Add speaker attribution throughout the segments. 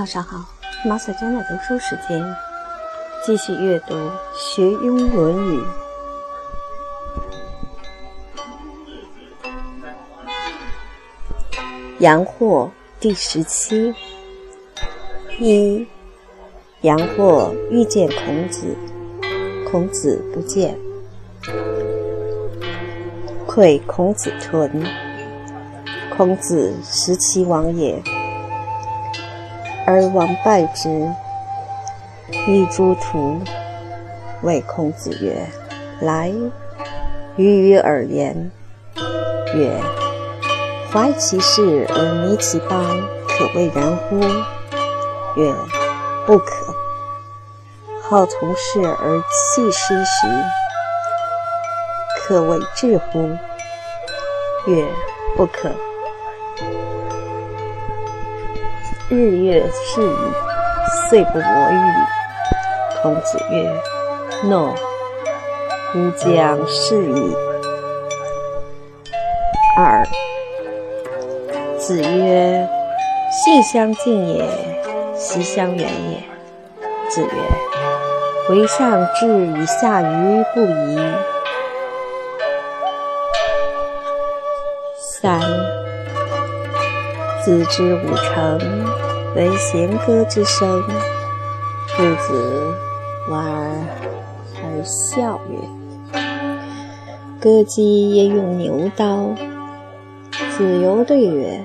Speaker 1: 早上好，马小娟的读书时间，继续阅读《学庸论语》。阳货第十七。一，阳货遇见孔子，孔子不见，窥孔子屯。孔子食其亡也。而王拜之，欲诸徒，谓孔子曰：“来，与与尔言。”曰：“怀其事而迷其邦，可谓然乎？”曰：“不可。”好从事而弃师时，可谓智乎？曰：“不可。”日月是矣，岁不我与。孔子曰：“诺，吾将是矣。”二。子曰：“性相近也，习相远也。”子曰：“为上智与下愚不移。”三。子之五成，为弦歌之声。父子闻而笑曰：“歌姬也用牛刀。”子游对曰：“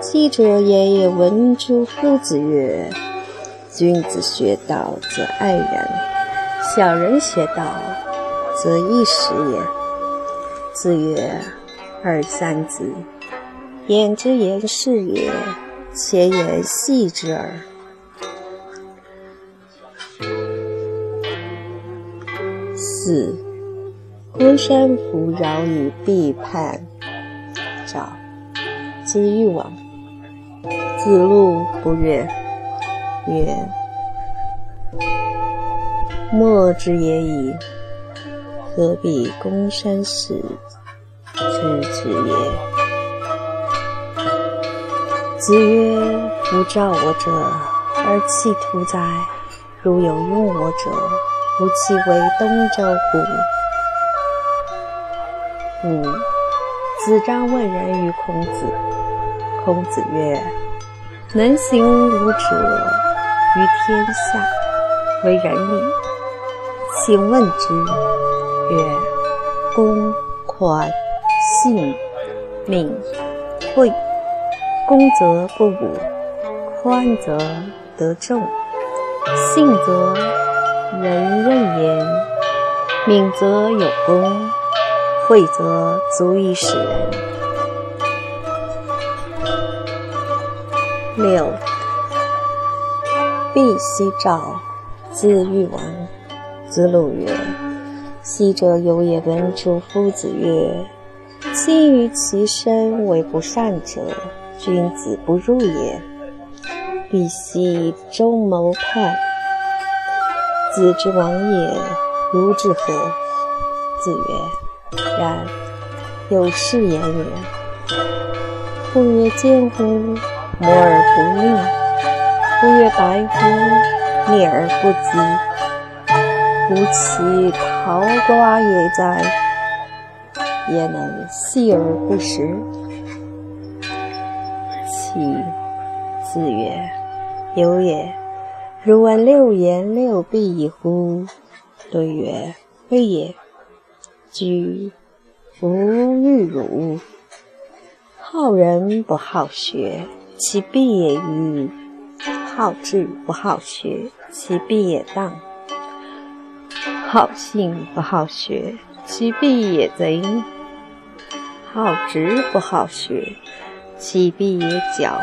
Speaker 1: 昔者也也闻诸夫子曰：‘君子学道则爱人，小人学道则易时也。’”子曰：“二三子。”言之言是也，且言戏之耳。四，公山弗扰以必叛。赵，子欲往，子路不悦，曰：“莫之也已，何必公山使之之也？”子曰：“夫召我者，而弃屠哉？如有用我者，吾其为东周乎？”五。子张问仁于孔子。孔子曰：“能行吾者，于天下为仁矣。”请问之。曰：“公、宽、信、敏、惠。”恭则不武，宽则得众，信则人任言，敏则有功，惠则足以使人。六，必夕召，子欲往。子路曰：“昔者有也闻诸夫子曰：‘亲于其身为不善者。’”君子不入也，必系周谋叛？子之亡也，如之何？子曰：然。有是言也。夫曰坚乎？摩而不令。夫曰白乎？灭而不击。吾其桃瓜也哉！焉能弃而不食？子曰：“有也。如闻六言六必以乎？”对曰：“非也。居无欲汝。好人不好学，其必也愚；好智不好学，其必也当；好信不好学，其必也贼；好直不好学。”其必也矫，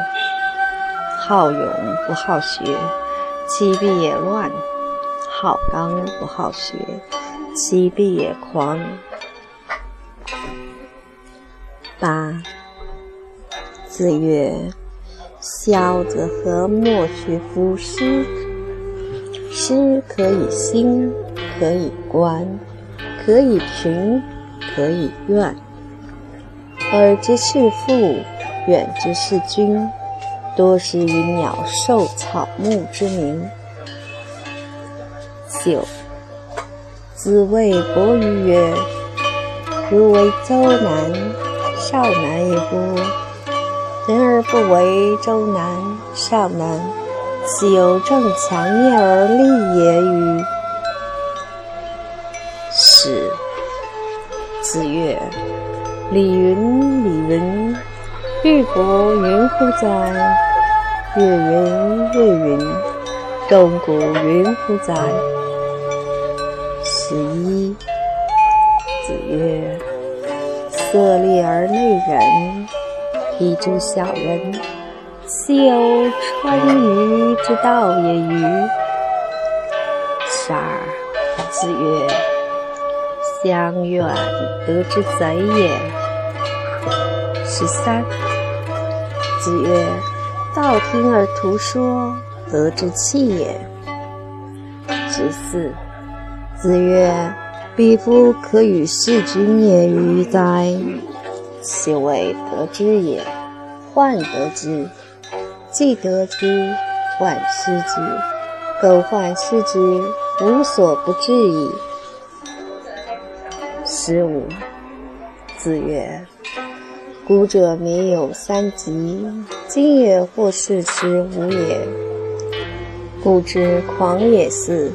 Speaker 1: 好勇不好学，其必也乱；好刚不好学，其必也狂。八子曰：“小则何莫学夫诗？诗可以兴，可以观，可以评，可以怨。而知是父。”远之是君，多是云鸟兽草木之名。九，子谓伯鱼曰：“如为周南、少南也乎？人而不为周南、少南，岂有正强业而立也与？”十，子曰：“礼云，礼云。”玉帛云乎哉？月云，月云。钟鼓云乎哉？十一。子曰：色厉而内荏，彼之小人，其有穿于之道也与？十二。子曰：相远得之贼也。十三。子曰：“道听而图说，得之器也。”十四。子曰：“彼夫可与世君也与哉？其为得之也，患得之；既得之，患失之。苟患失之，无所不至矣。”十五。子曰。古者民有三急，今也或视之无也。古之狂也似，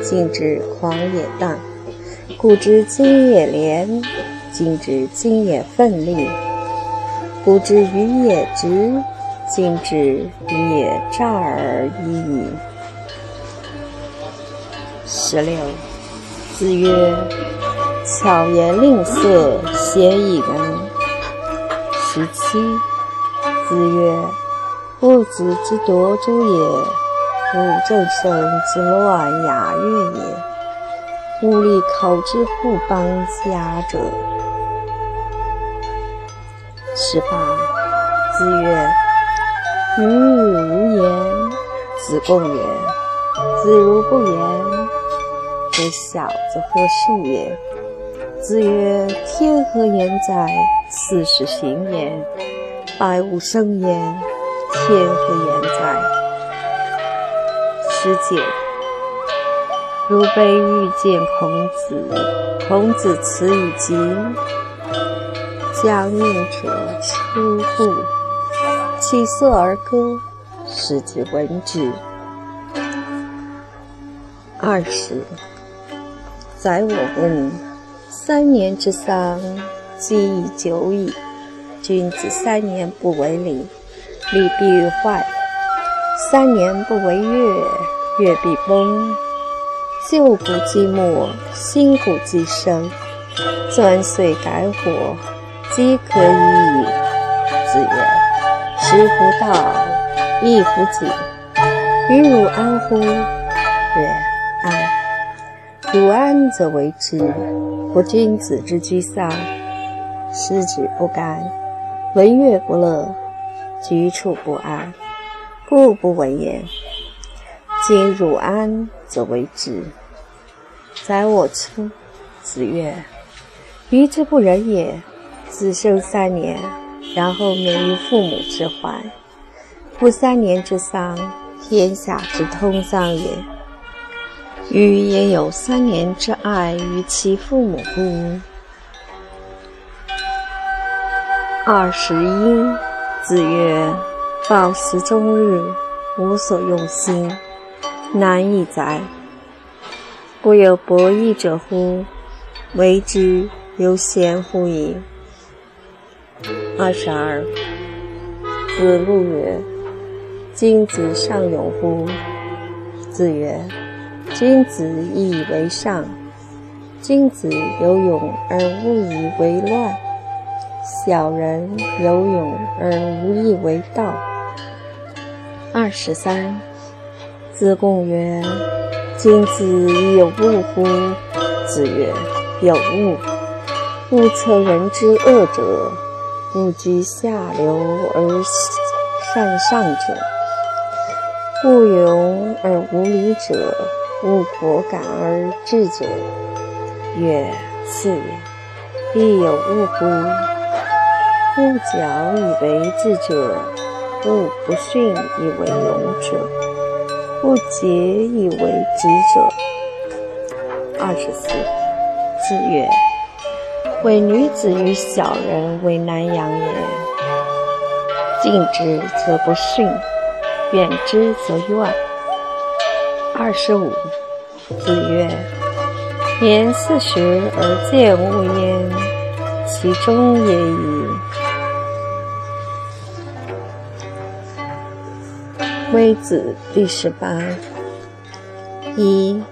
Speaker 1: 今之狂也荡；古之今也廉，今之今也奋力；古之愚也直，今之愚也诈而已矣。十六。子曰：巧言令色，鲜矣能。十七，子曰：“物子之夺诸也，吾正生之乱雅乐也。吾立考之不邦家者。”十八，子曰：“予无言。”子贡曰：“子如不言，则小子何数也？”子曰：“天何言哉？斯是行焉。百物生焉，天何言哉？”十九。如悲遇见孔子，孔子辞以疾，将应者出户，起色而歌，使之闻之。二十。宰我问。三年之丧，既已久矣。君子三年不为礼，礼必坏；三年不为乐，乐必崩。旧谷既没，新谷既生。钻遂改火，饥可以矣。子曰：“食不道，衣不紧，于汝安乎？”曰：“安。”汝安则为之。夫君子之居丧，失之不甘，闻乐不乐，居处不安，故不闻焉。今汝安则为之。宰我出。子曰：愚之不仁也。子生三年，然后免于父母之怀。夫三年之丧，天下之通丧也。予也有三年之爱于其父母乎？二十一。子曰：“饱食终日，无所用心，难易哉！故有博弈者乎？为之犹贤乎矣。”二十二。子路曰：“君子尚勇乎？”子曰。君子以以为上，君子有勇而无以为乱，小人有勇而无以为道。二十三，子贡曰：“君子以有物乎？”子曰：“有物。物测人之恶者，勿居下流而善上者；物勇而无礼者。”勿果敢而智者，曰：次也。必有物乎？勿矫以为智者，勿不逊以为勇者，不洁以为直者。二十四，子曰：“为女子与小人为难养也。近之则不逊，远之则怨。”二十五，子曰：“年四十而见物焉，其中也已。”微子第十八。一，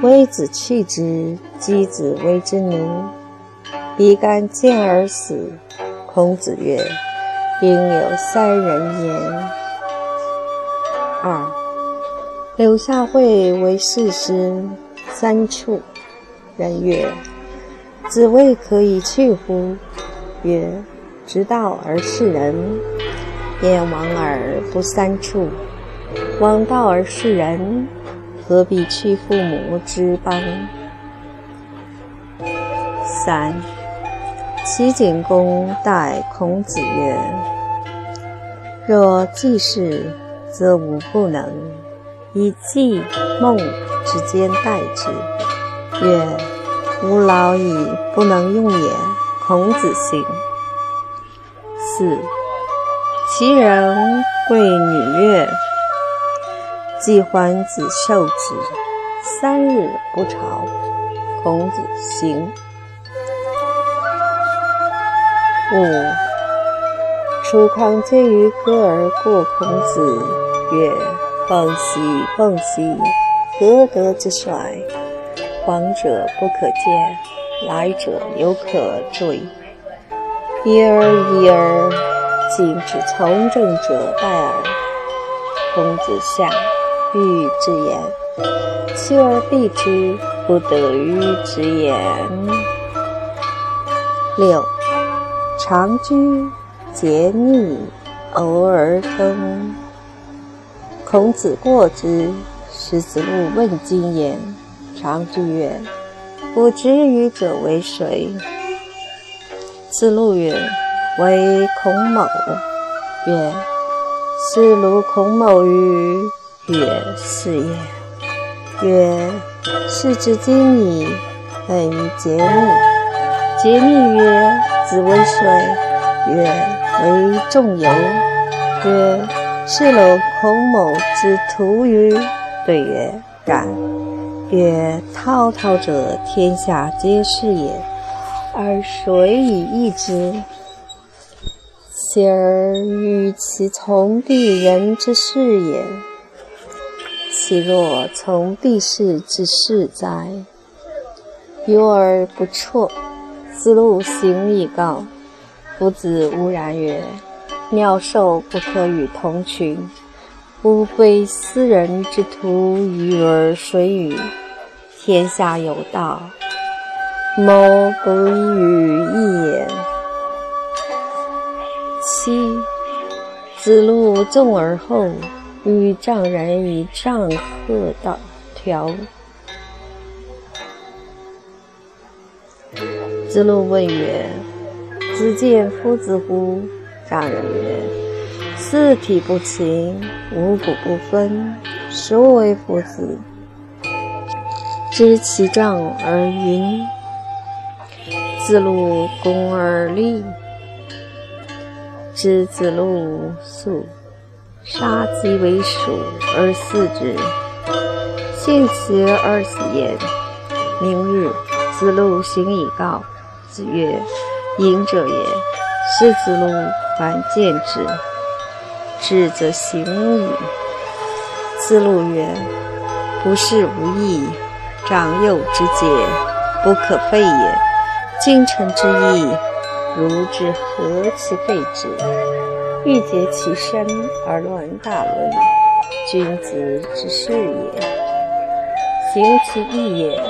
Speaker 1: 微子弃之，箕子为之奴，比干见而死。孔子曰：“应有三人言。”二，柳下惠为士师，三处。人曰：“子谓可以去乎？”曰：“直道而事人。”燕王而不三处，往道而事人，何必去父母之邦？三，齐景公待孔子曰：“若季氏，则吾不能，以季孟之间待之。”曰：“吾老矣，不能用也。”孔子行。四。其人贵女曰：“季桓子受之，三日不朝。”孔子行。五，楚狂皆于歌而过孔子曰：“凤兮凤兮，何德之衰？往者不可见，来者犹可追。一而一而。”今之从政者待耳。孔子下，欲与之言，求而避之，不得与之言。六，常居节逆，偶而登。孔子过之，使子路问今言。常居曰：“不知与者为谁？”子路曰。为孔某曰：“是鲁孔某于？”曰：“是也。”曰：“是之今矣，本于节逆。”节逆曰：“子为谁？”曰：“为仲由。”曰：“是鲁孔某之徒于？”对曰：“然。”曰：“滔滔者，天下皆是也，而谁以易之？”奚而与其从弟人之事也？其若从弟事之事哉？忧而不辍。子路行以告。夫子无然曰：“鸟兽不可与同群，吾非斯人之徒，与而谁与？天下有道，谋不与义也。”七，子路纵而后，与丈人以丈褐道条。子路问曰：“子见夫子乎？”丈人曰：“四体不勤，五谷不分，实为夫子。知其丈而云。”子路恭而立。知子路宿，杀鸡为鼠而饲之，献其而死焉。明日，子路行以告。子曰：“隐者也。”是子路反见之，至则行矣。子路曰：“不是无益，长幼之节，不可废也。君臣之义。”如之何其废之？欲竭其身而乱大伦，君子之事也。行其义也，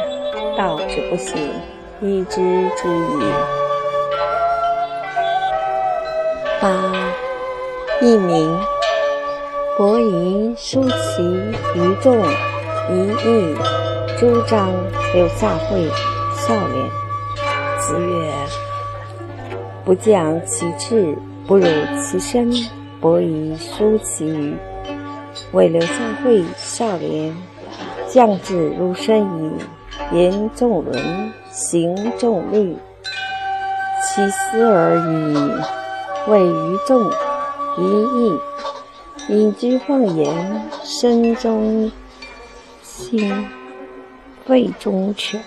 Speaker 1: 道之不行，义之之矣。八，佚名。伯夷叔齐于众夷义，朱张柳下惠孝廉。子曰。不降其志，不辱其身。博以书其语，为刘孝惠少年，将至如身矣。言重伦，行重律，其思而语，谓于众，于义。隐居放言，身中心，肺中权。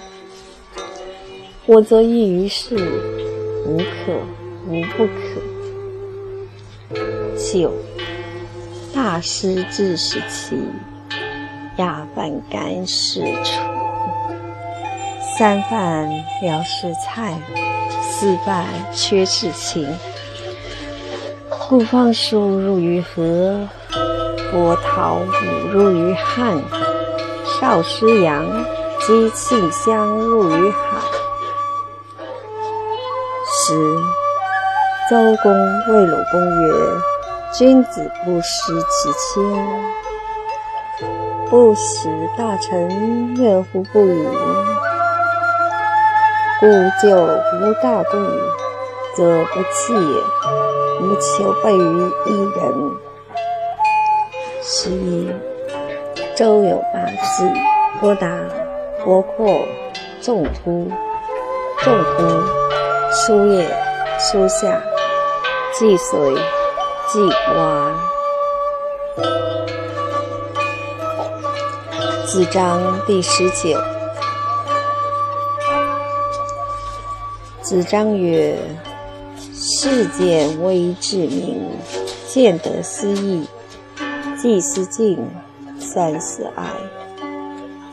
Speaker 1: 我则异于世，无可无不可。九，大师至时期，亚饭干事处。三饭聊是菜，四饭缺是情。故方叔入于河，波涛舞入于汉。少师扬，击庆香入于海。十，周公谓鲁公曰：“君子不失其亲，不使大臣怨乎不已。”故就无大度，则不弃也。无求备于一人。十一，周有八字：伯达、伯阔、仲突、仲突、叔夜、叔夏、季随、季瓜。子章第十九。子张曰：“世见微志明，见得思义，既思敬，三思爱，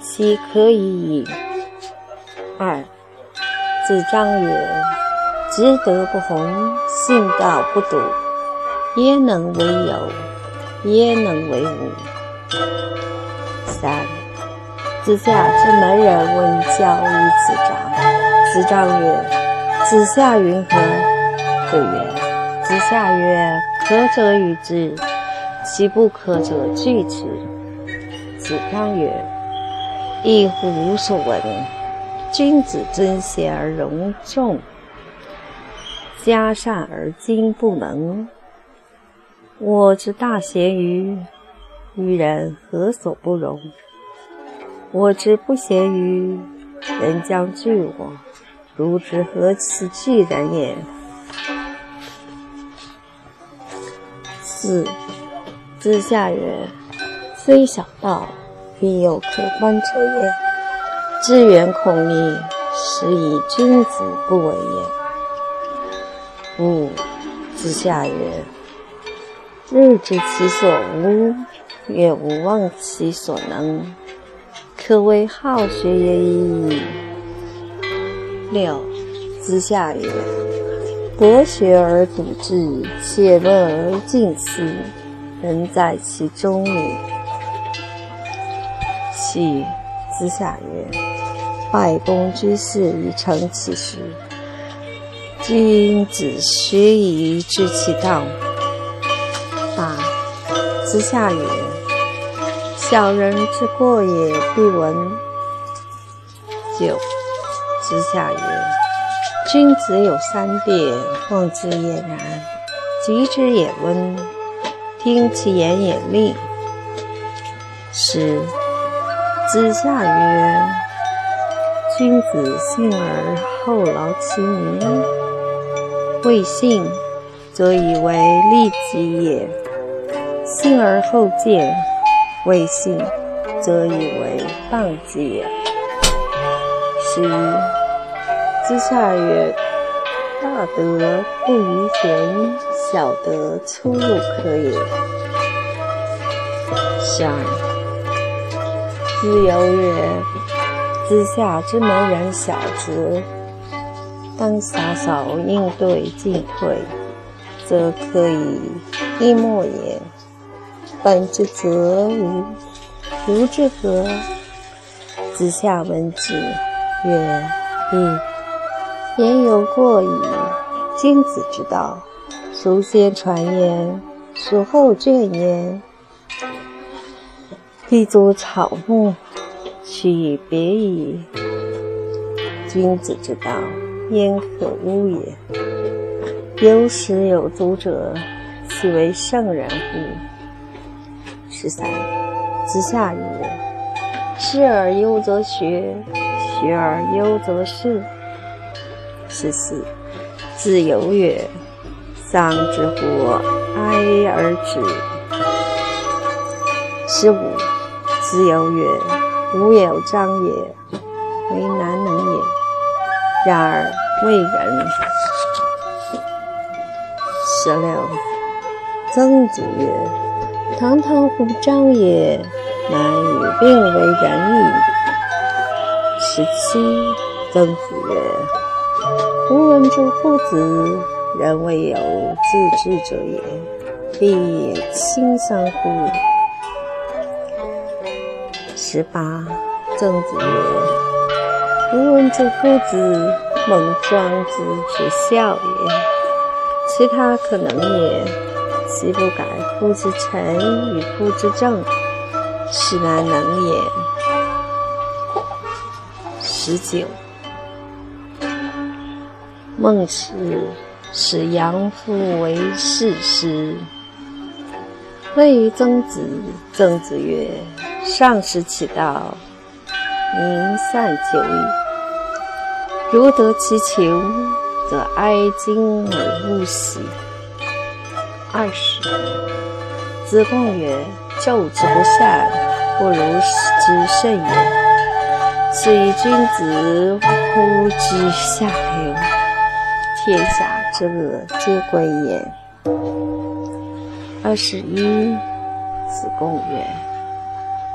Speaker 1: 其可以矣。”二子张曰：“知德不弘，信道不笃，焉能为有？焉能为无？”三子夏之门人问教于子张，子张曰。子夏云何？对曰：子夏曰：可者与之，其不可者拒之。子张曰：亦乎无所闻。君子尊贤而容众，嘉善而今不能。我之大贤于于人，何所不容？我之不贤于人，将惧我。如之何其巨人也？四子夏曰：“虽小道，必有可观者也。知远恐逆，是以君子不为也。”五子夏曰：“日知其所无，月无忘其所能，可谓好学也已。”六子夏曰：“博学而笃志，切问而近思，人在其中矣。”七子夏曰：“百公之事以成其事，君子学以知其道。”八子夏曰：“小人之过也，必闻。”九。子夏曰：“君子有三别，望之也然，及之也温，听其言也利。”十。子夏曰：“君子信而后劳其民，未信，则以为利己也；信而后见，未信，则以为谤己也。”十一。子夏曰：“大德不逾贤，小德出入可也。”十二。子游曰：“子夏之谋人小则，当洒扫应对进退，则可以一莫也。本之则无，如之何？”子夏闻之曰：“亦。”言有过矣。君子之道，孰先传焉？孰后倦焉？地足草木，取别矣。君子之道，焉可污也？有始有足者，其为圣人乎？十三，子夏曰：“师而优则学，学而优则仕。”十四，子游曰：“丧之乎哀而止。”十五，子游曰：“吾有章也，为难能也。然而为人。”十六，曾子曰：“堂堂乎章也，难与病为仁矣。”十七，曾子曰：“吾闻诸夫子，人未有自治者也，必也亲丧乎？”十八，曾子曰：“吾闻诸夫子，孟庄子之孝也，其他可能也，其不改夫之臣与夫之政，是难能也。”十九，孟子使杨夫为士师，谓于曾子，曾子曰。上师其道，民散久矣。如得其情，则哀今而勿喜。二十。子贡曰：“纣之不善，不如之甚也。此以君子乎之下流，天下之恶皆归也。”二十一。子贡曰。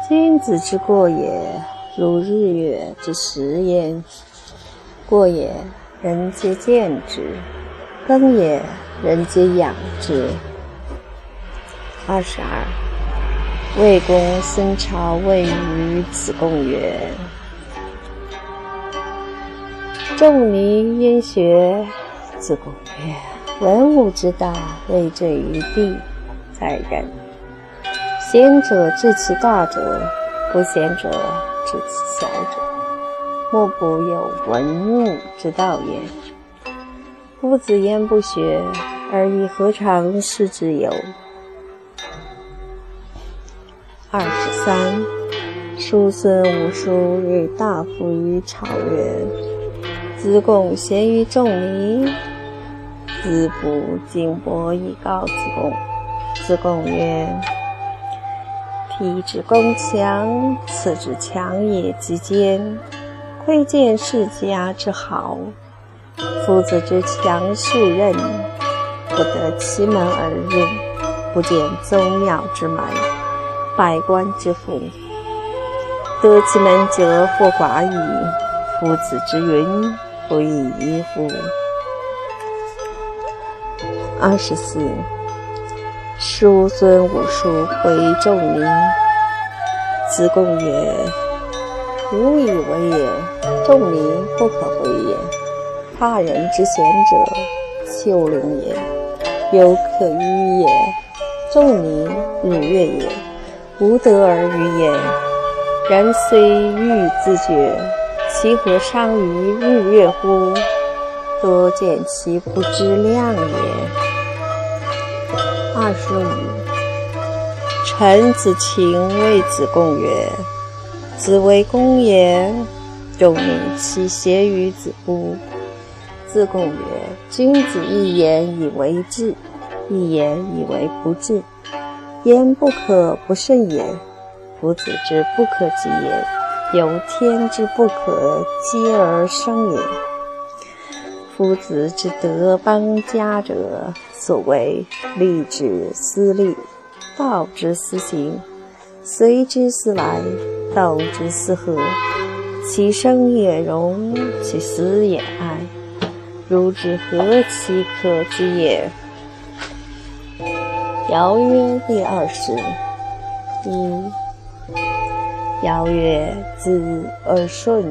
Speaker 1: 君子之过也，如日月之食焉。过也，人皆见之；耕也，人皆养之。二十二。魏公孙朝问于子贡曰：“仲尼焉学？”子贡曰：“文武之道，为正于地，在人。”贤者治其大者，不贤者治其小者。莫不有文武之道也。夫子焉不学，而已何尝师之有？二十三，叔孙无叔与大夫于朝曰：“子贡贤于仲尼。”子不敬伯以告子贡。子贡曰。以之攻强，此之强也极坚。窥见世家之好，夫子之强数任，不得其门而入，不见宗庙之门，百官之府，得其门者或寡矣。夫子之云，不亦乎？二十四。叔孙武叔回仲尼，子贡曰：“吾以为也，仲尼不可回也。他人之贤者，丘陵也，犹可与也。仲尼日月也，无德而与也。人虽欲自绝，其何伤于日月乎？多见其不知量也。”二十五，臣子禽谓子贡曰：“子为公也，仲尼其贤于子乎？”子贡曰：“君子一言以为治，一言以为不治。言不可不慎也。夫子之不可及也，有天之不可接而生也。夫子之德邦家者。”所谓利之思利，道之思行，随之思来，道之思和。其生也容，其死也哀。如之何其可知也？尧曰：第二十一。尧曰：子而顺，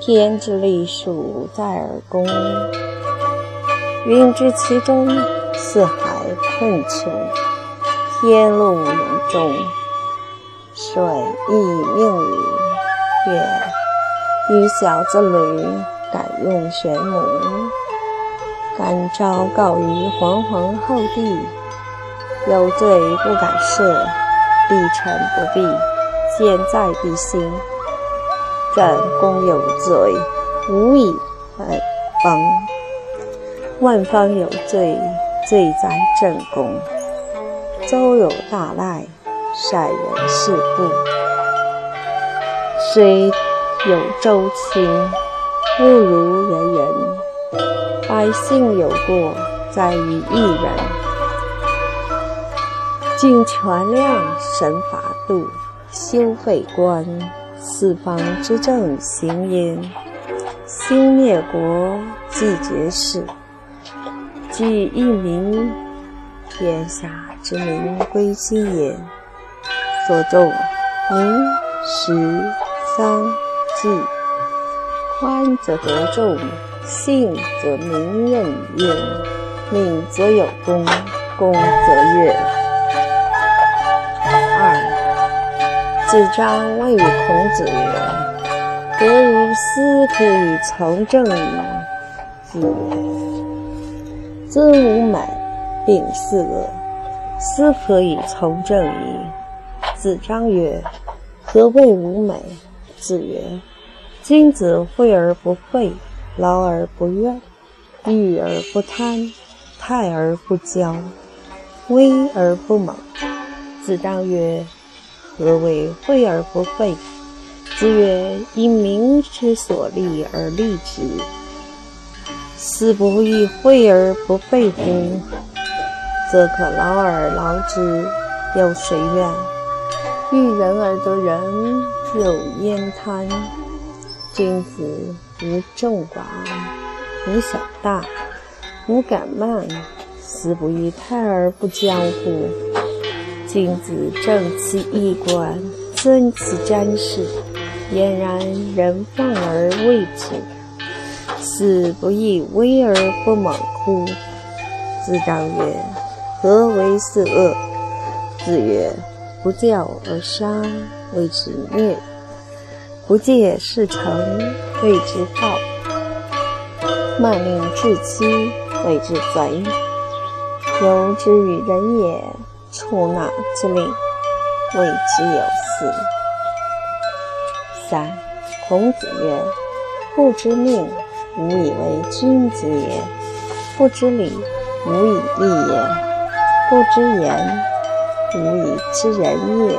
Speaker 1: 天之利数在而公。云之其中，四海困穷，天路永终。水亦命于曰：予小之旅，敢用玄母。敢昭告于皇皇后帝，有罪不敢赦，立臣不避，现在必行。朕公有罪，无以万方；万方有罪，罪在朕公。周有大赖，善人事故。虽有周亲，不如人人。百姓有过，在于一人。尽权量，神法度，修废官，四方之政行焉。兴灭国，继绝世，即一民，天下之民归心也。所重名实。三纪，宽则得众，信则民任焉。命则有功，功则悦。二子张问于孔子曰：“何如斯可以从政矣？”子子曰：“尊吾美，并四恶，斯可以从政矣。”子张曰：“何谓吾美？”子曰：“君子惠而不费，劳而不怨，欲而不贪，泰而不骄，威而不猛。”子张曰：“何谓惠而不费？”子曰：“因民之所立而立之，斯不亦惠而不废乎？则可劳而劳之，又谁怨？欲人而得人。”有焉贪，君子无众寡，无小大，无敢慢，斯不欲泰而不骄乎？君子正其衣冠，尊其瞻视，俨然人放而畏之，死不亦威而不猛乎？子张曰：“何为是恶？”子曰：“不教而杀。”谓之虐；不戒事成，谓之暴；慢令至期，谓之贼。由之于人也，处纳之令，谓之有司。三，孔子曰：“不知命，无以为君子也；不知礼，无以立也；不知言，无以知人也。”